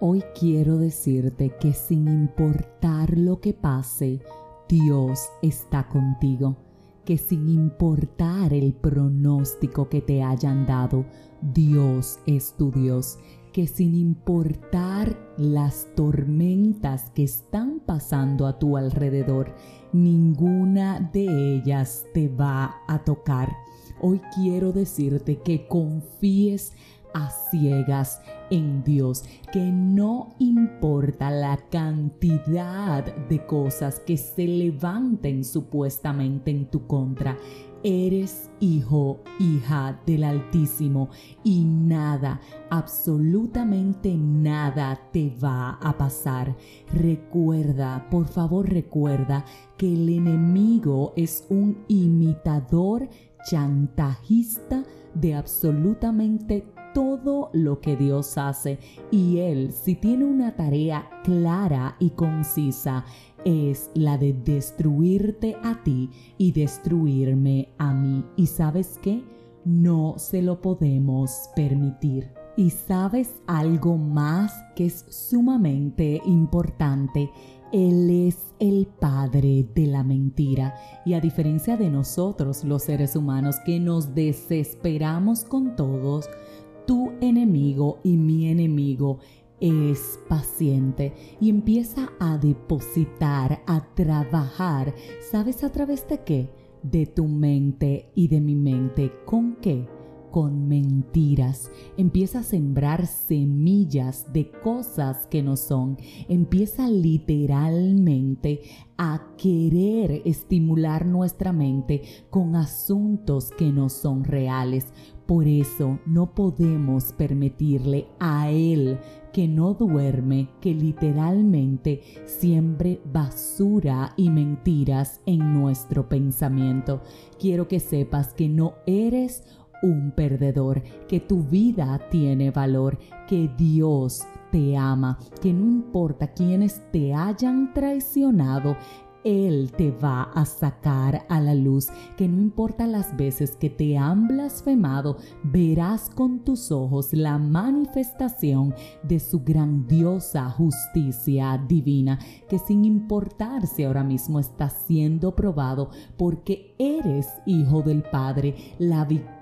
Hoy quiero decirte que sin importar lo que pase, Dios está contigo, que sin importar el pronóstico que te hayan dado, Dios es tu Dios, que sin importar las tormentas que están pasando a tu alrededor, ninguna de ellas te va a tocar. Hoy quiero decirte que confíes a ciegas en Dios, que no importa la cantidad de cosas que se levanten supuestamente en tu contra, Eres hijo, hija del Altísimo y nada, absolutamente nada te va a pasar. Recuerda, por favor recuerda que el enemigo es un imitador chantajista de absolutamente todo lo que Dios hace y Él, si tiene una tarea clara y concisa, es la de destruirte a ti y destruirme a mí. ¿Y sabes qué? No se lo podemos permitir. Y sabes algo más que es sumamente importante. Él es el padre de la mentira y a diferencia de nosotros los seres humanos que nos desesperamos con todos, tu enemigo y mi enemigo es paciente y empieza a depositar, a trabajar. ¿Sabes a través de qué? De tu mente y de mi mente. ¿Con qué? Con mentiras, empieza a sembrar semillas de cosas que no son, empieza literalmente a querer estimular nuestra mente con asuntos que no son reales. Por eso no podemos permitirle a Él que no duerme, que literalmente siembre basura y mentiras en nuestro pensamiento. Quiero que sepas que no eres un perdedor, que tu vida tiene valor, que Dios te ama, que no importa quienes te hayan traicionado, él te va a sacar a la luz, que no importa las veces que te han blasfemado, verás con tus ojos la manifestación de su grandiosa justicia divina, que sin importar si ahora mismo está siendo probado, porque eres hijo del Padre, la victoria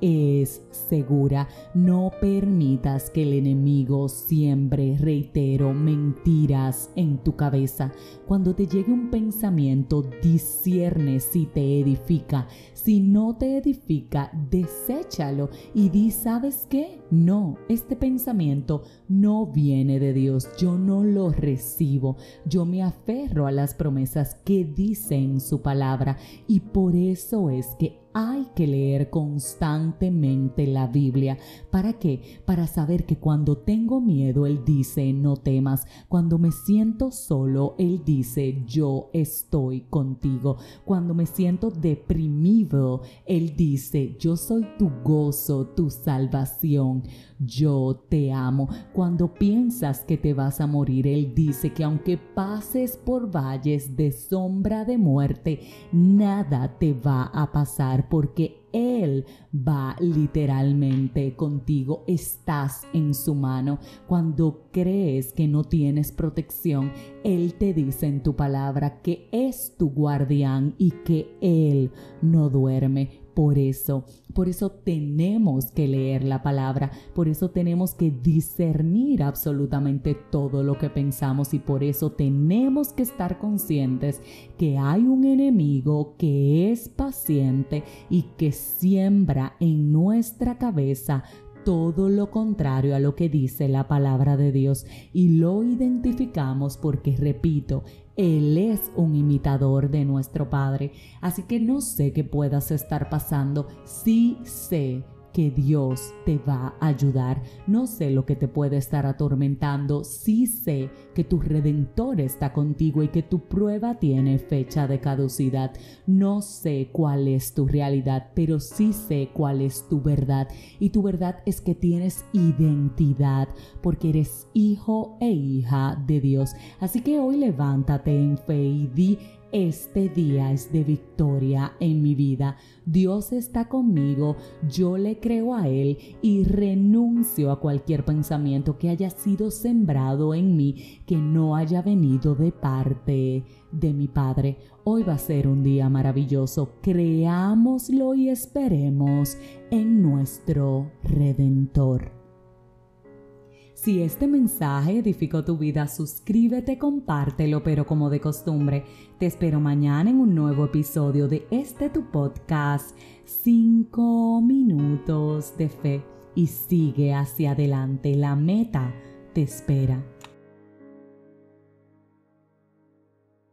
es segura. No permitas que el enemigo siembre, reitero, mentiras en tu cabeza. Cuando te llegue un pensamiento, discierne si te edifica. Si no te edifica, deséchalo y di, ¿sabes qué? No, este pensamiento no viene de Dios. Yo no lo recibo. Yo me aferro a las promesas que dice en su palabra y por eso es que hay que leer constantemente la Biblia. ¿Para qué? Para saber que cuando tengo miedo, Él dice, no temas. Cuando me siento solo, Él dice, yo estoy contigo. Cuando me siento deprimido, Él dice, yo soy tu gozo, tu salvación. Yo te amo. Cuando piensas que te vas a morir, Él dice que aunque pases por valles de sombra de muerte, nada te va a pasar porque Él va literalmente contigo, estás en su mano. Cuando crees que no tienes protección, Él te dice en tu palabra que es tu guardián y que Él no duerme. Por eso, por eso tenemos que leer la palabra, por eso tenemos que discernir absolutamente todo lo que pensamos y por eso tenemos que estar conscientes que hay un enemigo que es paciente y que siembra en nuestra cabeza todo lo contrario a lo que dice la palabra de Dios. Y lo identificamos porque, repito, Él es un imitador de nuestro Padre. Así que no sé qué puedas estar pasando, sí sé que Dios te va a ayudar. No sé lo que te puede estar atormentando, sí sé que tu redentor está contigo y que tu prueba tiene fecha de caducidad. No sé cuál es tu realidad, pero sí sé cuál es tu verdad. Y tu verdad es que tienes identidad porque eres hijo e hija de Dios. Así que hoy levántate en fe y di Este día es de victoria en mi vida. Dios está conmigo, yo le creo a Él y renuncio a cualquier pensamiento que haya sido sembrado en mí que no haya venido de parte de mi Padre. Hoy va a ser un día maravilloso. Creámoslo y esperemos en nuestro Redentor. Si este mensaje edificó tu vida, suscríbete, compártelo, pero como de costumbre, te espero mañana en un nuevo episodio de este tu podcast, 5 minutos de fe, y sigue hacia adelante, la meta te espera.